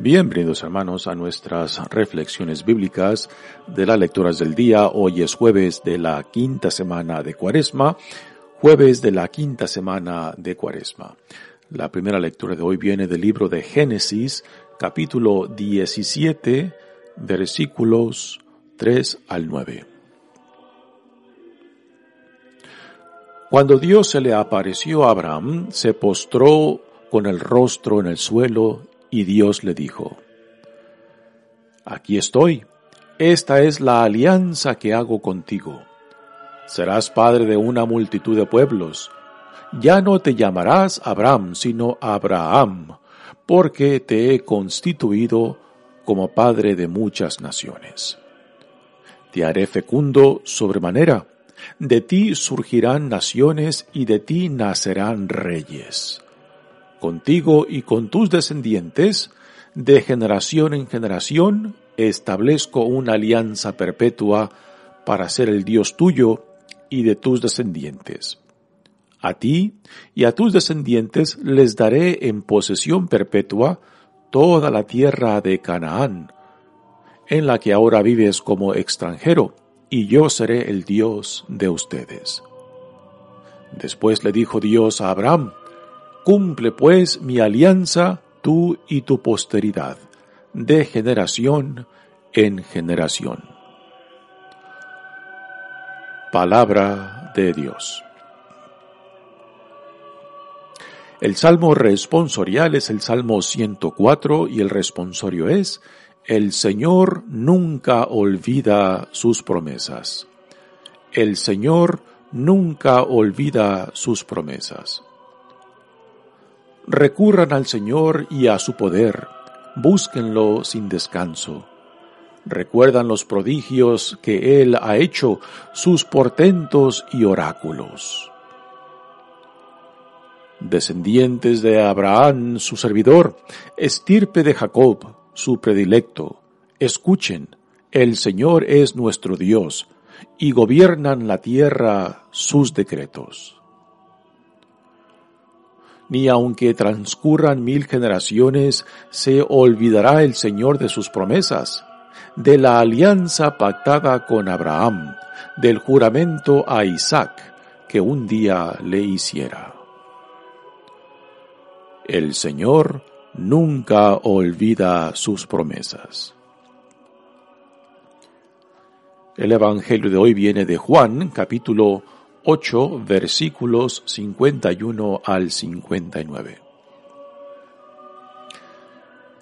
Bienvenidos hermanos a nuestras reflexiones bíblicas de las lecturas del día. Hoy es jueves de la quinta semana de Cuaresma, jueves de la quinta semana de Cuaresma. La primera lectura de hoy viene del libro de Génesis, capítulo 17, versículos 3 al 9. Cuando Dios se le apareció a Abraham, se postró con el rostro en el suelo y Dios le dijo, Aquí estoy, esta es la alianza que hago contigo. Serás padre de una multitud de pueblos. Ya no te llamarás Abraham, sino Abraham, porque te he constituido como padre de muchas naciones. Te haré fecundo sobremanera, de ti surgirán naciones y de ti nacerán reyes contigo y con tus descendientes, de generación en generación, establezco una alianza perpetua para ser el Dios tuyo y de tus descendientes. A ti y a tus descendientes les daré en posesión perpetua toda la tierra de Canaán, en la que ahora vives como extranjero, y yo seré el Dios de ustedes. Después le dijo Dios a Abraham, Cumple pues mi alianza tú y tu posteridad, de generación en generación. Palabra de Dios. El salmo responsorial es el salmo 104 y el responsorio es, el Señor nunca olvida sus promesas. El Señor nunca olvida sus promesas. Recurran al Señor y a su poder, búsquenlo sin descanso. Recuerdan los prodigios que Él ha hecho, sus portentos y oráculos. Descendientes de Abraham, su servidor, estirpe de Jacob, su predilecto, escuchen, el Señor es nuestro Dios, y gobiernan la tierra sus decretos ni aunque transcurran mil generaciones, se olvidará el Señor de sus promesas, de la alianza pactada con Abraham, del juramento a Isaac que un día le hiciera. El Señor nunca olvida sus promesas. El Evangelio de hoy viene de Juan, capítulo 8 versículos 51 al 59.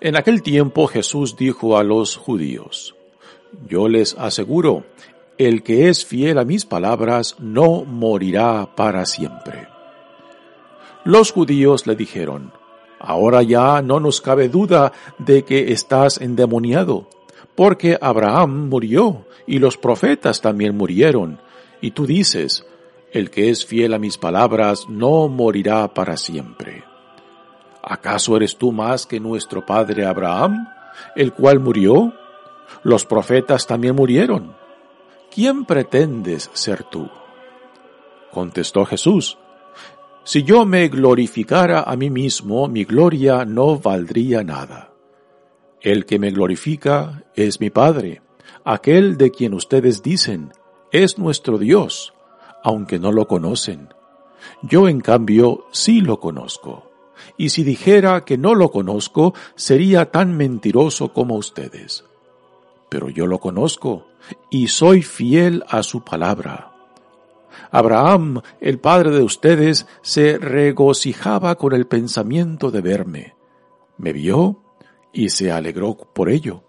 En aquel tiempo Jesús dijo a los judíos, Yo les aseguro, el que es fiel a mis palabras no morirá para siempre. Los judíos le dijeron, Ahora ya no nos cabe duda de que estás endemoniado, porque Abraham murió y los profetas también murieron, y tú dices, el que es fiel a mis palabras no morirá para siempre. ¿Acaso eres tú más que nuestro padre Abraham, el cual murió? Los profetas también murieron. ¿Quién pretendes ser tú? Contestó Jesús, si yo me glorificara a mí mismo, mi gloria no valdría nada. El que me glorifica es mi Padre, aquel de quien ustedes dicen, es nuestro Dios aunque no lo conocen. Yo, en cambio, sí lo conozco. Y si dijera que no lo conozco, sería tan mentiroso como ustedes. Pero yo lo conozco y soy fiel a su palabra. Abraham, el padre de ustedes, se regocijaba con el pensamiento de verme. Me vio y se alegró por ello.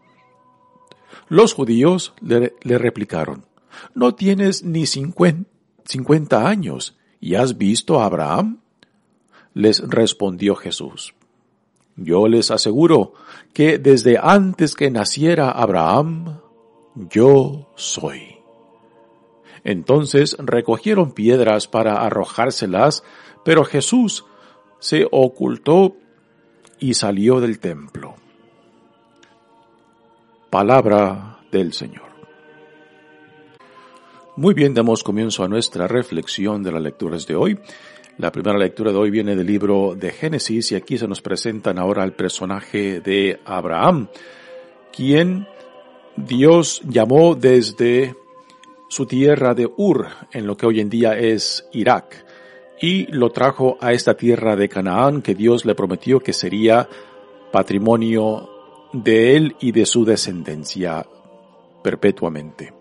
Los judíos le, replicaron, no tienes ni cincuenta cincuenta años, ¿y has visto a Abraham? les respondió Jesús. Yo les aseguro que desde antes que naciera Abraham, yo soy. Entonces recogieron piedras para arrojárselas, pero Jesús se ocultó y salió del templo. Palabra del Señor. Muy bien, damos comienzo a nuestra reflexión de las lecturas de hoy. La primera lectura de hoy viene del libro de Génesis y aquí se nos presentan ahora el personaje de Abraham, quien Dios llamó desde su tierra de Ur, en lo que hoy en día es Irak, y lo trajo a esta tierra de Canaán que Dios le prometió que sería patrimonio de él y de su descendencia perpetuamente.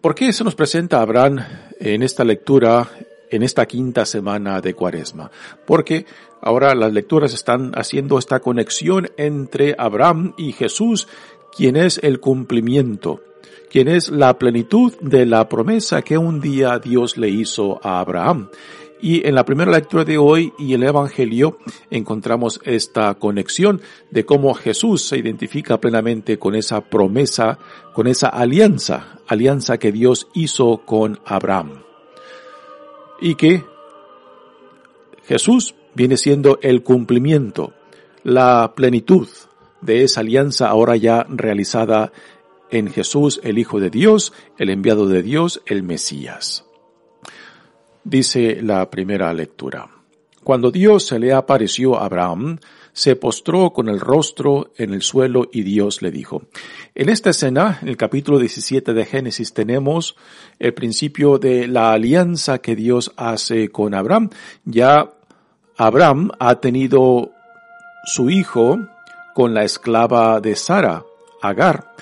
¿Por qué se nos presenta Abraham en esta lectura en esta quinta semana de Cuaresma, porque ahora las lecturas están haciendo esta conexión entre Abraham y Jesús, quien es el cumplimiento, quien es la plenitud de la promesa que un día Dios le hizo a Abraham. Y en la primera lectura de hoy y el Evangelio encontramos esta conexión de cómo Jesús se identifica plenamente con esa promesa, con esa alianza, alianza que Dios hizo con Abraham y que Jesús viene siendo el cumplimiento, la plenitud de esa alianza ahora ya realizada en Jesús, el Hijo de Dios, el enviado de Dios, el Mesías. Dice la primera lectura. Cuando Dios se le apareció a Abraham, se postró con el rostro en el suelo y Dios le dijo. En esta escena, en el capítulo 17 de Génesis, tenemos el principio de la alianza que Dios hace con Abraham. Ya Abraham ha tenido su hijo con la esclava de Sara, Agar,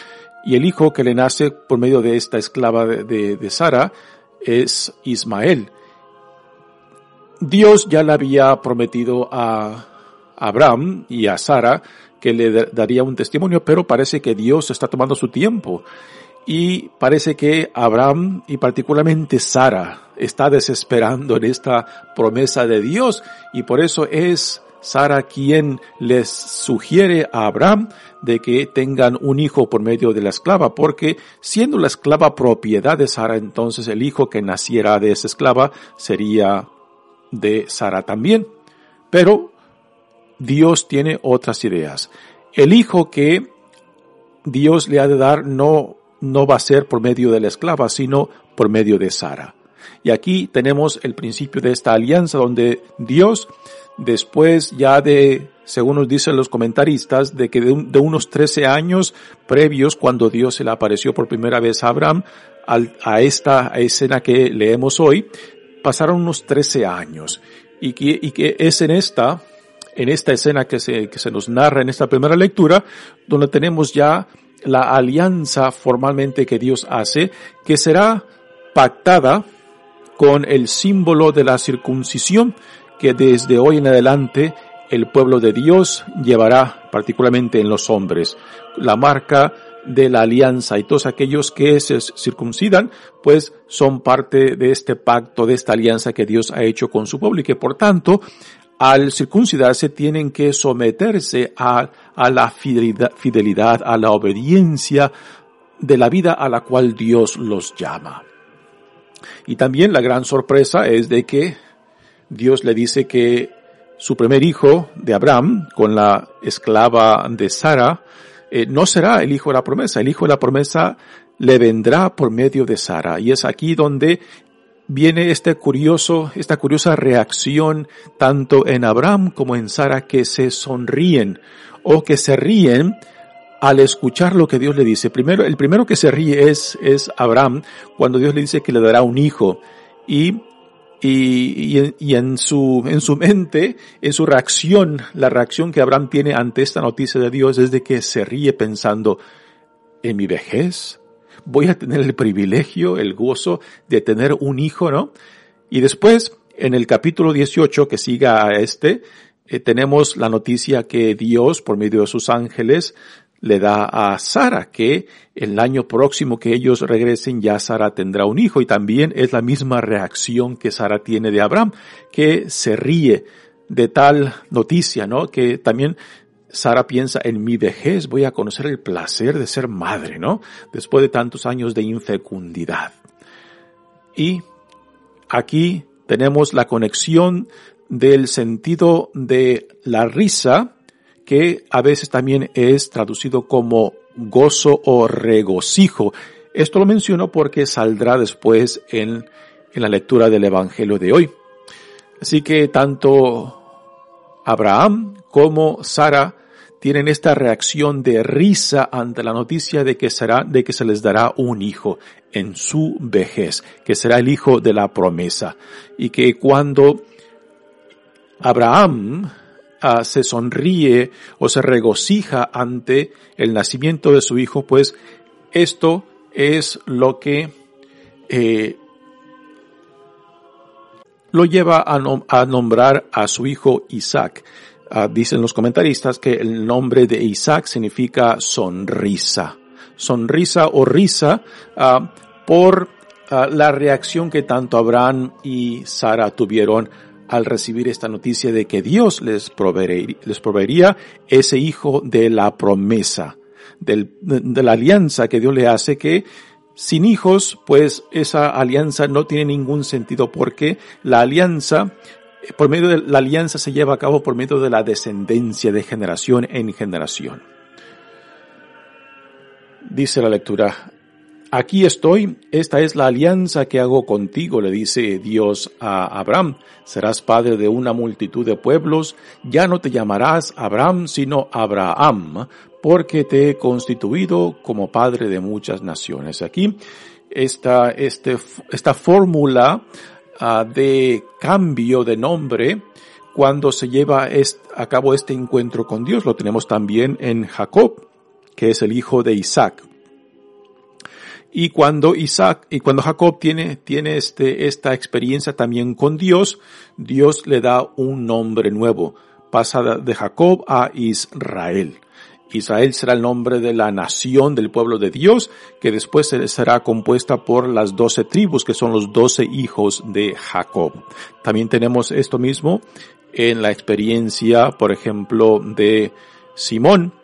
y el hijo que le nace por medio de esta esclava de, de Sara es Ismael. Dios ya le había prometido a Abraham y a Sara que le daría un testimonio, pero parece que Dios está tomando su tiempo. Y parece que Abraham y particularmente Sara está desesperando en esta promesa de Dios y por eso es Sara quien les sugiere a Abraham de que tengan un hijo por medio de la esclava, porque siendo la esclava propiedad de Sara, entonces el hijo que naciera de esa esclava sería de Sara también. Pero Dios tiene otras ideas. El hijo que Dios le ha de dar no, no va a ser por medio de la esclava, sino por medio de Sara. Y aquí tenemos el principio de esta alianza donde Dios, después ya de, según nos dicen los comentaristas, de que de, unos 13 años previos, cuando Dios se le apareció por primera vez a Abraham, a esta escena que leemos hoy, pasaron unos 13 años. Y que, es en esta en esta escena que se, que se nos narra en esta primera lectura, donde tenemos ya la alianza formalmente que Dios hace, que será pactada con el símbolo de la circuncisión que desde hoy en adelante el pueblo de Dios llevará, particularmente en los hombres, la marca de la alianza y todos aquellos que se circuncidan, pues son parte de este pacto, de esta alianza que Dios ha hecho con su pueblo y que por tanto al circuncidarse tienen que someterse a, a la fidelidad, fidelidad, a la obediencia de la vida a la cual Dios los llama. Y también la gran sorpresa es de que Dios le dice que su primer hijo de Abraham, con la esclava de Sara, eh, no será el hijo de la promesa. El hijo de la promesa le vendrá por medio de Sara. Y es aquí donde viene este curioso, esta curiosa reacción tanto en Abraham como en Sara que se sonríen o que se ríen al escuchar lo que Dios le dice. Primero, el primero que se ríe es, es Abraham cuando Dios le dice que le dará un hijo y y, en su mente, en su reacción, la reacción que Abraham tiene ante esta noticia de Dios es de que se ríe pensando, en mi vejez, voy a tener el privilegio, el gozo de tener un hijo, ¿no? Y después, en el capítulo 18 que siga a este, eh, tenemos la noticia que Dios, por medio de sus ángeles, le da a Sara, que el año próximo que ellos regresen ya Sara tendrá un hijo y también es la misma reacción que Sara tiene de Abraham, que se ríe de tal noticia, ¿no? Que también Sara piensa, en mi vejez voy a conocer el placer de ser madre, ¿no? Después de tantos años de infecundidad. Y aquí tenemos la conexión del sentido de la risa, que a veces también es traducido como gozo o regocijo. Esto lo menciono porque saldrá después en, en la lectura del Evangelio de hoy. Así que tanto Abraham como Sara tienen esta reacción de risa ante la noticia de que será, de que se les dará un hijo en su vejez, que será el hijo de la promesa. Y que cuando Abraham ah, se sonríe o se regocija ante el nacimiento de su hijo, pues esto es lo que eh, lo lleva a, nombrar a su hijo Isaac. Ah, dicen los comentaristas que el nombre de Isaac significa sonrisa. Sonrisa o risa ah, por la reacción que tanto Abraham y Sara tuvieron al recibir esta noticia de que Dios les proveería, ese hijo de la promesa, de la alianza que Dios le hace que sin hijos, pues esa alianza no tiene ningún sentido porque la alianza, por medio de la alianza se lleva a cabo por medio de la descendencia de generación en generación. Dice la lectura, Aquí estoy, esta es la alianza que hago contigo, le dice Dios a Abraham. Serás padre de una multitud de pueblos, ya no te llamarás Abraham, sino Abraham, porque te he constituido como padre de muchas naciones. Aquí esta, este, esta fórmula ah, de cambio de nombre, cuando se lleva a cabo este encuentro con Dios, lo tenemos también en Jacob, que es el hijo de Isaac. Y cuando Isaac, y cuando Jacob tiene, tiene este, esta experiencia también con Dios, Dios le da un nombre nuevo. Pasa de Jacob a Israel. Israel será el nombre de la nación del pueblo de Dios, que después será compuesta por las doce tribus, que son los doce hijos de Jacob. También tenemos esto mismo en la experiencia, por ejemplo, de Simón,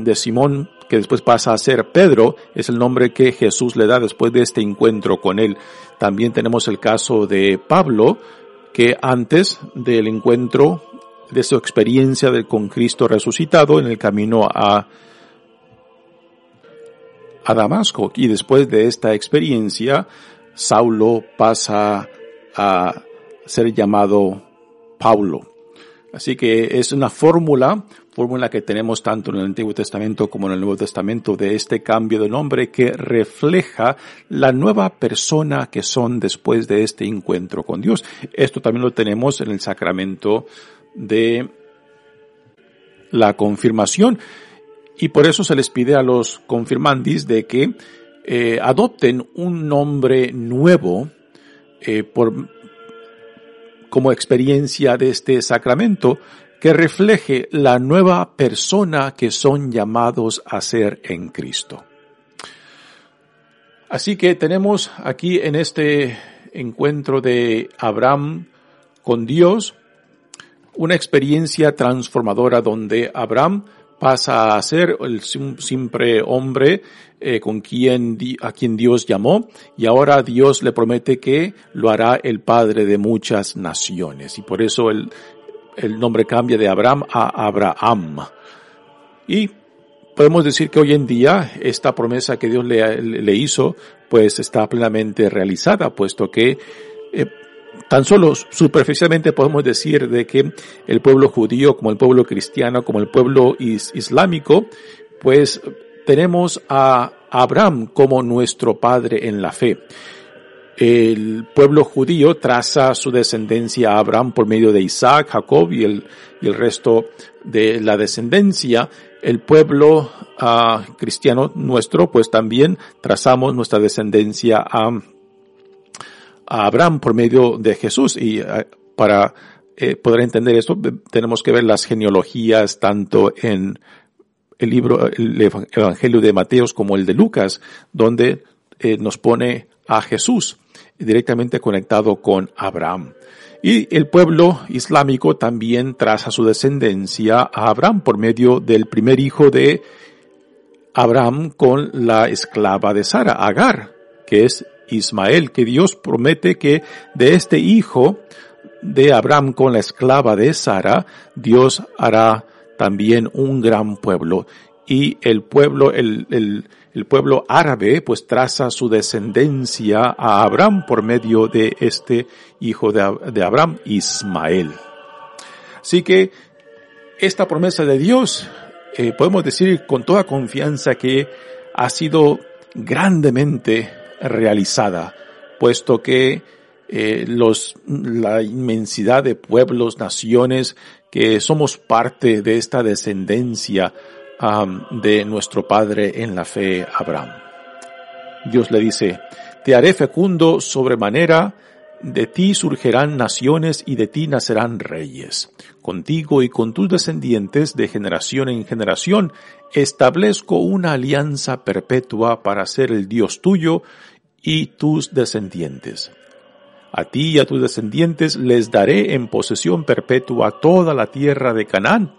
de Simón que después pasa a ser Pedro, es el nombre que Jesús le da después de este encuentro con él. También tenemos el caso de Pablo, que antes del encuentro, de su experiencia con Cristo resucitado en el camino a, a Damasco, y después de esta experiencia, Saulo pasa a ser llamado Paulo. Así que es una fórmula fórmula que tenemos tanto en el Antiguo Testamento como en el Nuevo Testamento de este cambio de nombre que refleja la nueva persona que son después de este encuentro con Dios. Esto también lo tenemos en el sacramento de la confirmación y por eso se les pide a los confirmandis de que eh, adopten un nombre nuevo eh, por, como experiencia de este sacramento que refleje la nueva persona que son llamados a ser en Cristo. Así que tenemos aquí en este encuentro de Abraham con Dios una experiencia transformadora donde Abraham pasa a ser el simple hombre eh, con quien a quien Dios llamó y ahora Dios le promete que lo hará el padre de muchas naciones y por eso el, el nombre cambia de Abraham a Abraham. Y podemos decir que hoy en día esta promesa que Dios le, hizo pues está plenamente realizada, puesto que eh, tan solo superficialmente podemos decir de que el pueblo judío, como el pueblo cristiano, como el pueblo islámico, pues tenemos a Abraham como nuestro padre en la fe el pueblo judío traza su descendencia a Abraham por medio de Isaac, Jacob y el, el resto de la descendencia. El pueblo uh, cristiano nuestro, pues también trazamos nuestra descendencia a, a Abraham por medio de Jesús. Y uh, para eh, poder entender esto, tenemos que ver las genealogías tanto en el libro, el Evangelio de Mateos como el de Lucas, donde eh, nos pone a Jesús directamente conectado con Abraham. Y el pueblo islámico también traza su descendencia a Abraham por medio del primer hijo de Abraham con la esclava de Sara, Agar, que es Ismael, que Dios promete que de este hijo de Abraham con la esclava de Sara, Dios hará también un gran pueblo. Y el pueblo, el, el, el pueblo árabe pues traza su descendencia a Abraham por medio de este hijo de, Abraham, Ismael. Así que esta promesa de Dios eh, podemos decir con toda confianza que ha sido grandemente realizada, puesto que eh, los, la inmensidad de pueblos, naciones, que somos parte de esta descendencia de nuestro padre en la fe Abraham. Dios le dice, te haré fecundo sobremanera, de ti surgirán naciones y de ti nacerán reyes. Contigo y con tus descendientes de generación en generación establezco una alianza perpetua para ser el Dios tuyo y tus descendientes. A ti y a tus descendientes les daré en posesión perpetua toda la tierra de Canaán,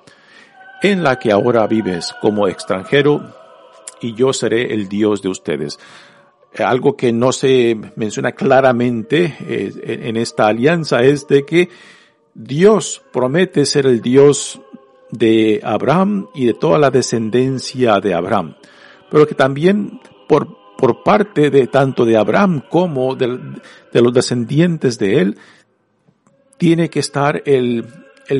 en la que ahora vives como extranjero, y yo seré el Dios de ustedes. Algo que no se menciona claramente eh, en esta alianza es de que Dios promete ser el Dios de Abraham y de toda la descendencia de Abraham, pero que también por, por parte de tanto de Abraham como de, los descendientes de él, tiene que estar el,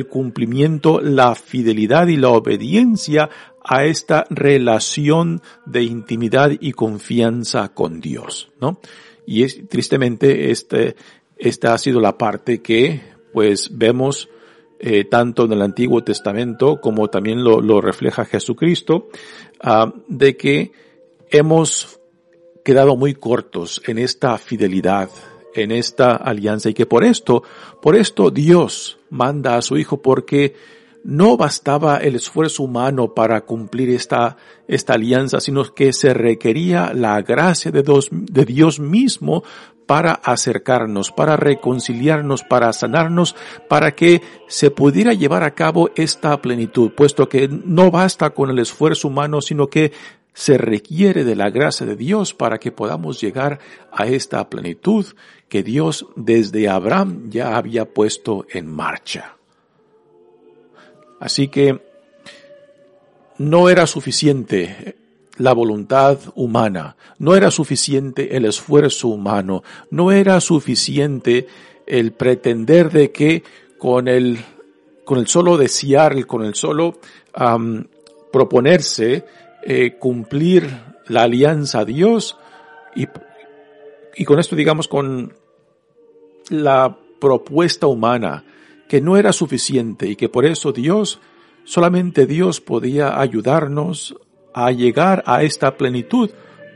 cumplimiento, la fidelidad y la obediencia a esta relación de intimidad y confianza con Dios, ¿no? Y tristemente, este, esta ha sido la parte que, pues, vemos eh, tanto en el Antiguo Testamento como también lo, refleja Jesucristo, uh, de que hemos quedado muy cortos en esta fidelidad, en esta alianza y que por esto, por esto Dios manda a su Hijo porque no bastaba el esfuerzo humano para cumplir esta, esta alianza, sino que se requería la gracia de Dios, de Dios mismo para acercarnos, para reconciliarnos, para sanarnos, para que se pudiera llevar a cabo esta plenitud, puesto que no basta con el esfuerzo humano, sino que se requiere de la gracia de Dios para que podamos llegar a esta plenitud que Dios desde Abraham ya había puesto en marcha. Así que no era suficiente la voluntad humana, no era suficiente el esfuerzo humano, no era suficiente el pretender de que con el, con el solo desear, con el solo proponerse eh, cumplir la alianza a Dios y, y con esto digamos con la propuesta humana que no era suficiente y que por eso Dios, solamente Dios podía ayudarnos a llegar a esta plenitud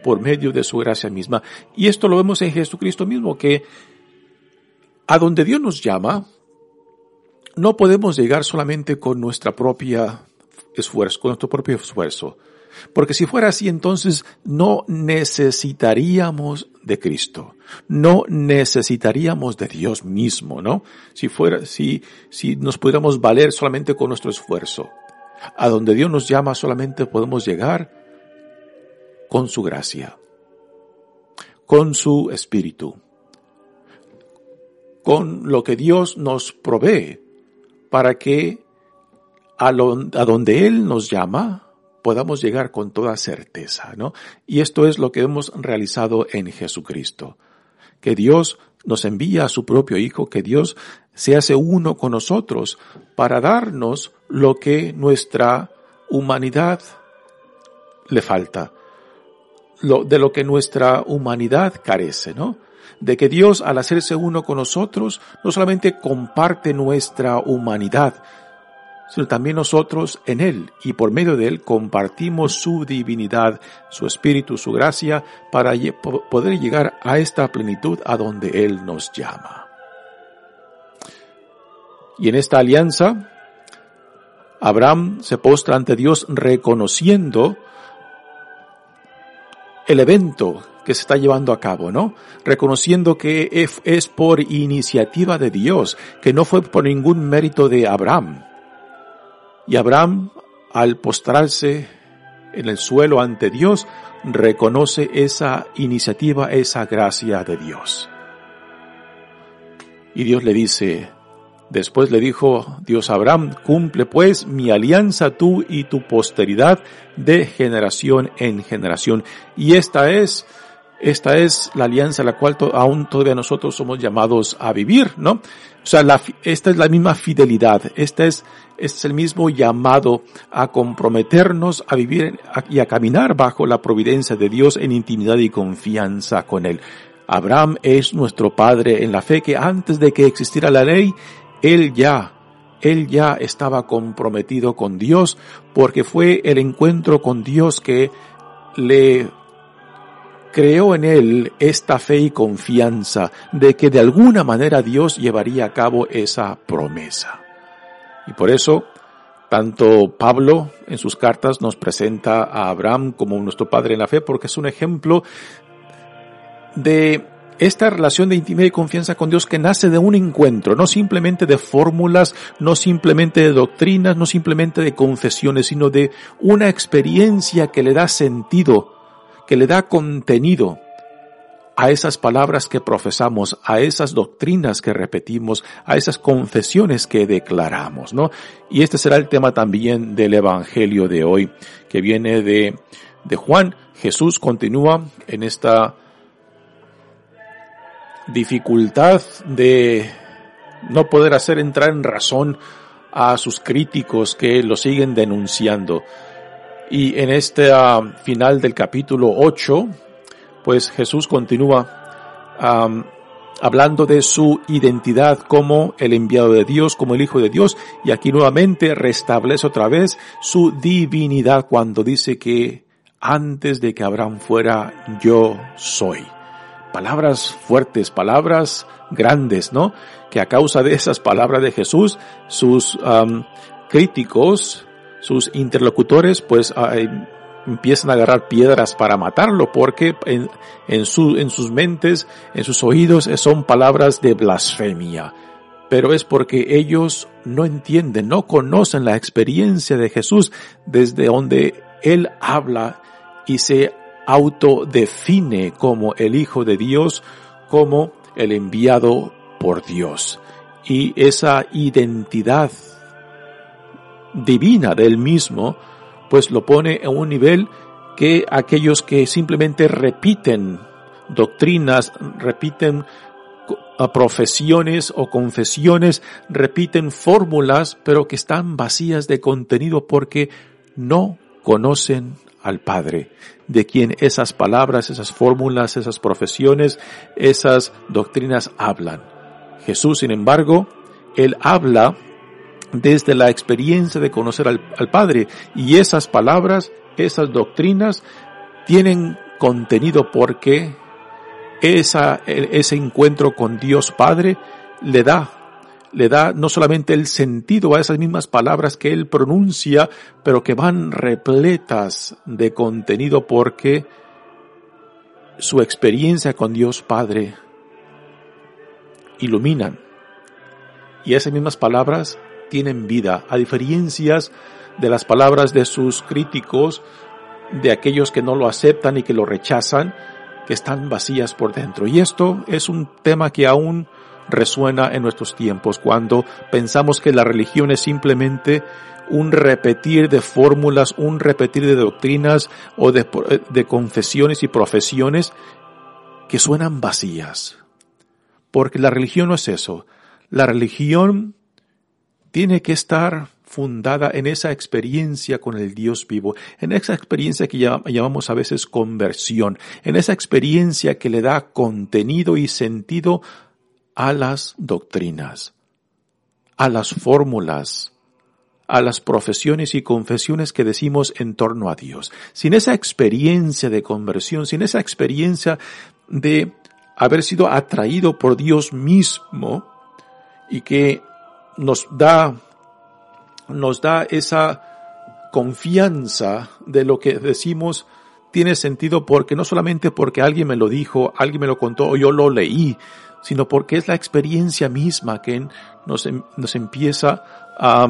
por medio de su gracia misma. Y esto lo vemos en Jesucristo mismo, que a donde Dios nos llama, no podemos llegar solamente con nuestra propia esfuerzo, con nuestro propio esfuerzo. Porque si fuera así, entonces no necesitaríamos de Cristo. No necesitaríamos de Dios mismo, ¿no? Si fuera, si, si nos pudiéramos valer solamente con nuestro esfuerzo. A donde Dios nos llama solamente podemos llegar con su gracia, con su espíritu, con lo que Dios nos provee para que a, a donde Él nos llama, podamos llegar con toda certeza, ¿no? Y esto es lo que hemos realizado en Jesucristo. Que Dios nos envía a su propio Hijo, que Dios se hace uno con nosotros para darnos lo que nuestra humanidad le falta, de lo que nuestra humanidad carece, ¿no? De que Dios al hacerse uno con nosotros no solamente comparte nuestra humanidad, sino también nosotros en Él y por medio de Él compartimos su divinidad, su espíritu, su gracia para poder llegar a esta plenitud a donde Él nos llama. Y en esta alianza Abraham se postra ante Dios reconociendo el evento que se está llevando a cabo, ¿no? Reconociendo que es por iniciativa de Dios, que no fue por ningún mérito de Abraham. Y Abraham, al postrarse en el suelo ante Dios, reconoce esa iniciativa, esa gracia de Dios. Y Dios le dice, después le dijo Dios a Abraham, cumple pues mi alianza tú y tu posteridad de generación en generación. Y esta es esta es la alianza la cual aún todavía nosotros somos llamados a vivir, ¿no? O sea, esta es la misma fidelidad, este es, es el mismo llamado a comprometernos a vivir y a caminar bajo la providencia de Dios en intimidad y confianza con Él. Abraham es nuestro padre en la fe que antes de que existiera la ley, él ya él ya estaba comprometido con Dios porque fue el encuentro con Dios que le creó en él esta fe y confianza de que de alguna manera Dios llevaría a cabo esa promesa. Y por eso, tanto Pablo en sus cartas nos presenta a Abraham como nuestro padre en la fe porque es un ejemplo de esta relación de intimidad y confianza con Dios que nace de un encuentro, no simplemente de fórmulas, no simplemente de doctrinas, no simplemente de confesiones, sino de una experiencia que le da sentido que le da contenido a esas palabras que profesamos, a esas doctrinas que repetimos, a esas confesiones que declaramos, ¿no? Y este será el tema también del Evangelio de hoy, que viene de, de Juan. Jesús continúa en esta dificultad de no poder hacer entrar en razón a sus críticos que lo siguen denunciando. Y en este ah, final del capítulo 8, pues Jesús continúa hablando de su identidad como el enviado de Dios, como el Hijo de Dios, y aquí nuevamente restablece otra vez su divinidad cuando dice que antes de que Abraham fuera, yo soy. Palabras fuertes, palabras grandes, ¿no? Que a causa de esas palabras de Jesús, sus críticos sus interlocutores pues empiezan a agarrar piedras para matarlo porque en, su, en sus mentes, en sus oídos son palabras de blasfemia. Pero es porque ellos no entienden, no conocen la experiencia de Jesús desde donde Él habla y se autodefine como el Hijo de Dios, como el enviado por Dios. Y esa identidad divina del mismo, pues lo pone en un nivel que aquellos que simplemente repiten doctrinas, repiten profesiones o confesiones, repiten fórmulas, pero que están vacías de contenido porque no conocen al Padre, de quien esas palabras, esas fórmulas, esas profesiones, esas doctrinas hablan. Jesús, sin embargo, Él habla desde la experiencia de conocer al, Padre. Y esas palabras, esas doctrinas, tienen contenido porque esa, ese encuentro con Dios Padre le da, le da no solamente el sentido a esas mismas palabras que Él pronuncia, pero que van repletas de contenido porque su experiencia con Dios Padre iluminan. Y esas mismas palabras tienen vida, a diferencias de las palabras de sus críticos, de aquellos que no lo aceptan y que lo rechazan, que están vacías por dentro. Y esto es un tema que aún resuena en nuestros tiempos, cuando pensamos que la religión es simplemente un repetir de fórmulas, un repetir de doctrinas o de, de confesiones y profesiones que suenan vacías. Porque la religión no es eso. La religión tiene que estar fundada en esa experiencia con el Dios vivo, en esa experiencia que llamamos a veces conversión, en esa experiencia que le da contenido y sentido a las doctrinas, a las fórmulas, a las profesiones y confesiones que decimos en torno a Dios. Sin esa experiencia de conversión, sin esa experiencia de haber sido atraído por Dios mismo y que nos da nos da esa confianza de lo que decimos tiene sentido porque no solamente porque alguien me lo dijo, alguien me lo contó o yo lo leí, sino porque es la experiencia misma que nos, em, nos empieza a,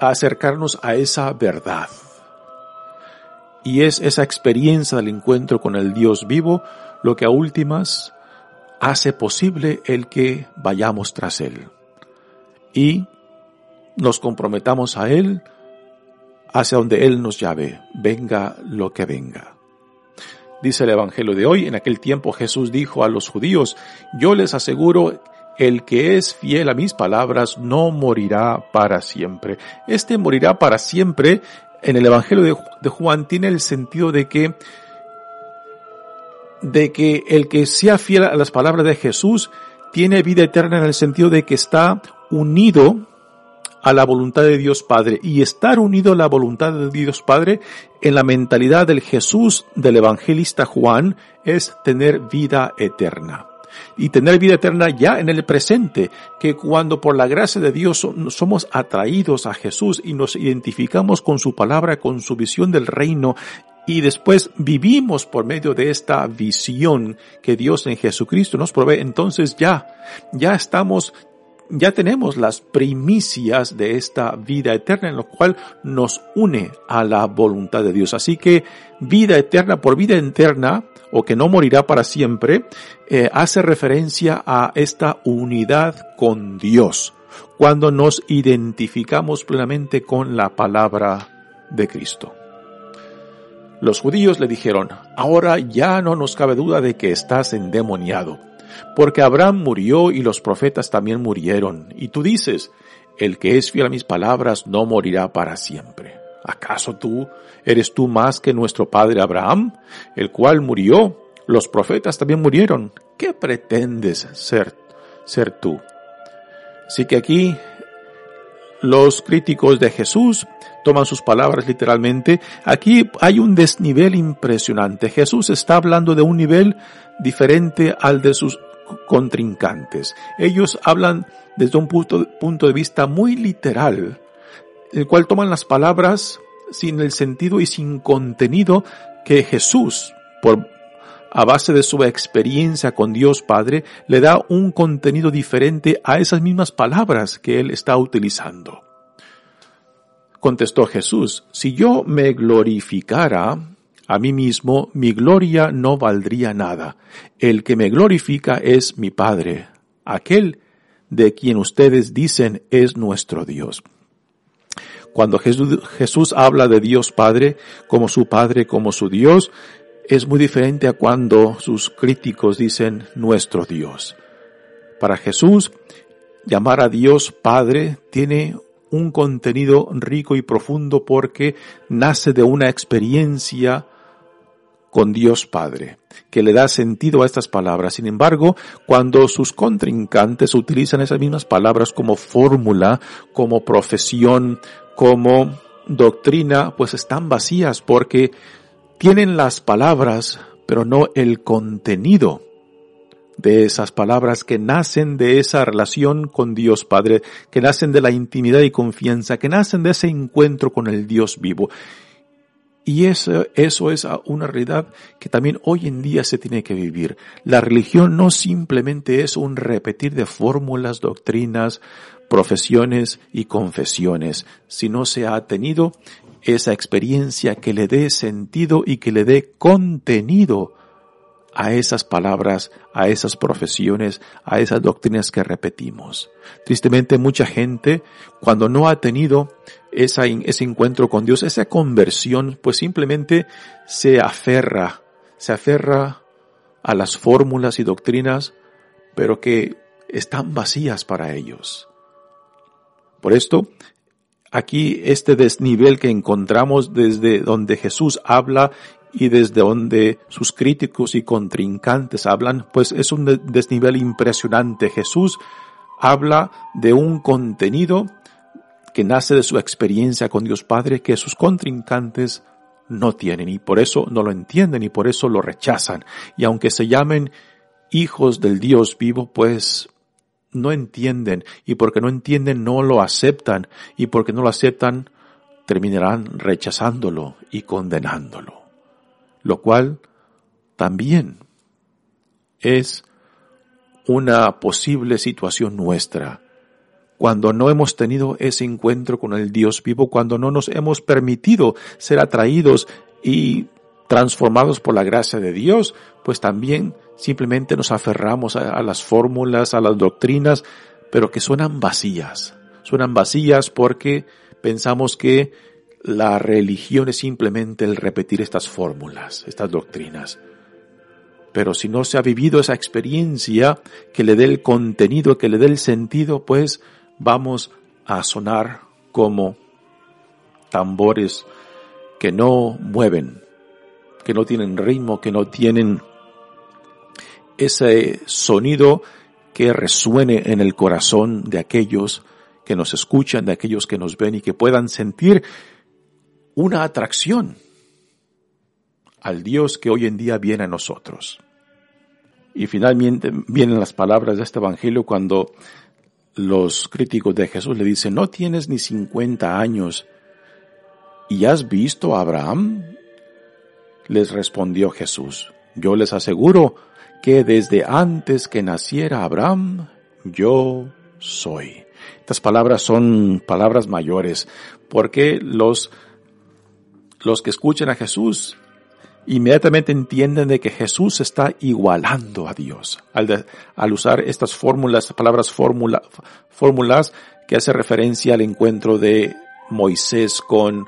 a acercarnos a esa verdad. Y es esa experiencia del encuentro con el Dios vivo lo que a últimas hace posible el que vayamos tras Él. Y nos comprometamos a Él hacia donde Él nos llave, venga lo que venga. Dice el Evangelio de hoy, en aquel tiempo Jesús dijo a los judíos, yo les aseguro, el que es fiel a mis palabras no morirá para siempre. Este morirá para siempre en el Evangelio de, Juan tiene el sentido de que de que el que sea fiel a las palabras de Jesús tiene vida eterna en el sentido de que está unido a la voluntad de Dios Padre y estar unido a la voluntad de Dios Padre en la mentalidad del Jesús del evangelista Juan es tener vida eterna. Y tener vida eterna ya en el presente, que cuando por la gracia de Dios somos atraídos a Jesús y nos identificamos con su palabra, con su visión del reino y después vivimos por medio de esta visión que Dios en Jesucristo nos provee, entonces ya, ya estamos ya tenemos las primicias de esta vida eterna en lo cual nos une a la voluntad de Dios. Así que vida eterna por vida eterna o que no morirá para siempre, eh, hace referencia a esta unidad con Dios cuando nos identificamos plenamente con la palabra de Cristo. Los judíos le dijeron, ahora ya no nos cabe duda de que estás endemoniado porque Abraham murió y los profetas también murieron. Y tú dices, el que es fiel a mis palabras no morirá para siempre. ¿Acaso tú eres tú más que nuestro padre Abraham, el cual murió? Los profetas también murieron. ¿Qué pretendes ser, ser tú? Así que aquí los críticos de Jesús toman sus palabras literalmente. Aquí hay un desnivel impresionante. Jesús está hablando de un nivel diferente al de sus contrincantes. Ellos hablan desde un punto, punto de vista muy literal, el cual toman las palabras sin el sentido y sin contenido que Jesús, por a base de su experiencia con Dios Padre, le da un contenido diferente a esas mismas palabras que él está utilizando. Contestó Jesús, si yo me glorificara a mí mismo, mi gloria no valdría nada. El que me glorifica es mi Padre, aquel de quien ustedes dicen es nuestro Dios. Cuando Jesús, habla de Dios Padre como su Padre, como su Dios, es muy diferente a cuando sus críticos dicen nuestro Dios. Para Jesús, llamar a Dios Padre tiene un contenido rico y profundo porque nace de una experiencia con Dios Padre, que le da sentido a estas palabras. Sin embargo, cuando sus contrincantes utilizan esas mismas palabras como fórmula, como profesión, como doctrina, pues están vacías porque tienen las palabras, pero no el contenido de esas palabras que nacen de esa relación con Dios Padre, que nacen de la intimidad y confianza, que nacen de ese encuentro con el Dios vivo. Y eso, eso es una realidad que también hoy en día se tiene que vivir. La religión no simplemente es un repetir de fórmulas, doctrinas, profesiones y confesiones, sino se ha tenido esa experiencia que le dé sentido y que le dé contenido a esas palabras, a esas profesiones, a esas doctrinas que repetimos. Tristemente mucha gente, cuando no ha tenido ese encuentro con Dios, esa conversión, pues simplemente se aferra, se aferra a las fórmulas y doctrinas, pero que están vacías para ellos. Por esto, aquí este desnivel que encontramos desde donde Jesús habla y desde donde sus críticos y contrincantes hablan, pues es un desnivel impresionante. Jesús habla de un contenido que nace de su experiencia con Dios Padre que sus contrincantes no tienen y por eso no lo entienden y por eso lo rechazan. Y aunque se llamen hijos del Dios vivo, pues no entienden y porque no entienden no lo aceptan y porque no lo aceptan terminarán rechazándolo y condenándolo. Lo cual también es una posible situación nuestra cuando no hemos tenido ese encuentro con el Dios vivo, cuando no nos hemos permitido ser atraídos y transformados por la gracia de Dios, pues también simplemente nos aferramos a, las fórmulas, a las doctrinas, pero que suenan vacías. Suenan vacías porque pensamos que la religión es simplemente el repetir estas fórmulas, estas doctrinas. Pero si no se ha vivido esa experiencia que le dé el contenido, que le dé el sentido, pues vamos a sonar como tambores que no mueven, que no tienen ritmo, que no tienen ese sonido que resuene en el corazón de aquellos que nos escuchan, de aquellos que nos ven y que puedan sentir una atracción al Dios que hoy en día viene a nosotros. Y finalmente vienen las palabras de este Evangelio cuando los críticos de Jesús le dicen, no tienes ni 50 años y has visto a Abraham. Les respondió Jesús, yo les aseguro que desde antes que naciera Abraham, yo soy. Estas palabras son palabras mayores porque los, los que escuchan a Jesús inmediatamente entienden de que Jesús está igualando a Dios al, al usar estas fórmulas, palabras fórmula, fórmulas que hace referencia al encuentro de Moisés con,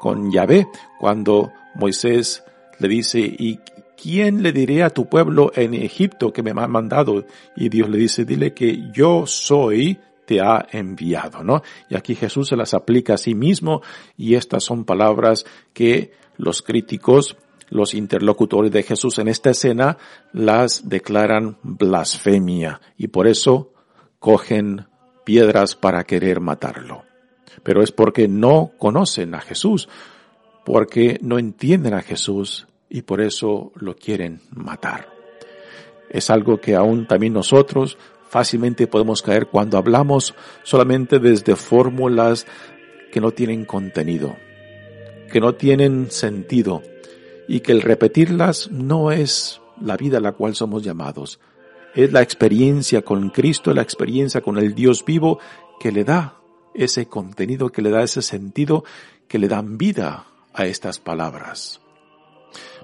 con Yahvé, cuando Moisés le dice, ¿y quién le diré a tu pueblo en Egipto que me ha mandado? Y Dios le dice, dile que yo soy, te ha enviado, ¿no? Y aquí Jesús se las aplica a sí mismo y estas son palabras que los críticos los interlocutores de Jesús en esta escena las declaran blasfemia y por eso cogen piedras para querer matarlo. Pero es porque no conocen a Jesús, porque no entienden a Jesús y por eso lo quieren matar. Es algo que aún también nosotros fácilmente podemos caer cuando hablamos solamente desde fórmulas que no tienen contenido, que no tienen sentido, y que el repetirlas no es la vida a la cual somos llamados. Es la experiencia con Cristo, la experiencia con el Dios vivo que le da ese contenido, que le da ese sentido, que le dan vida a estas palabras.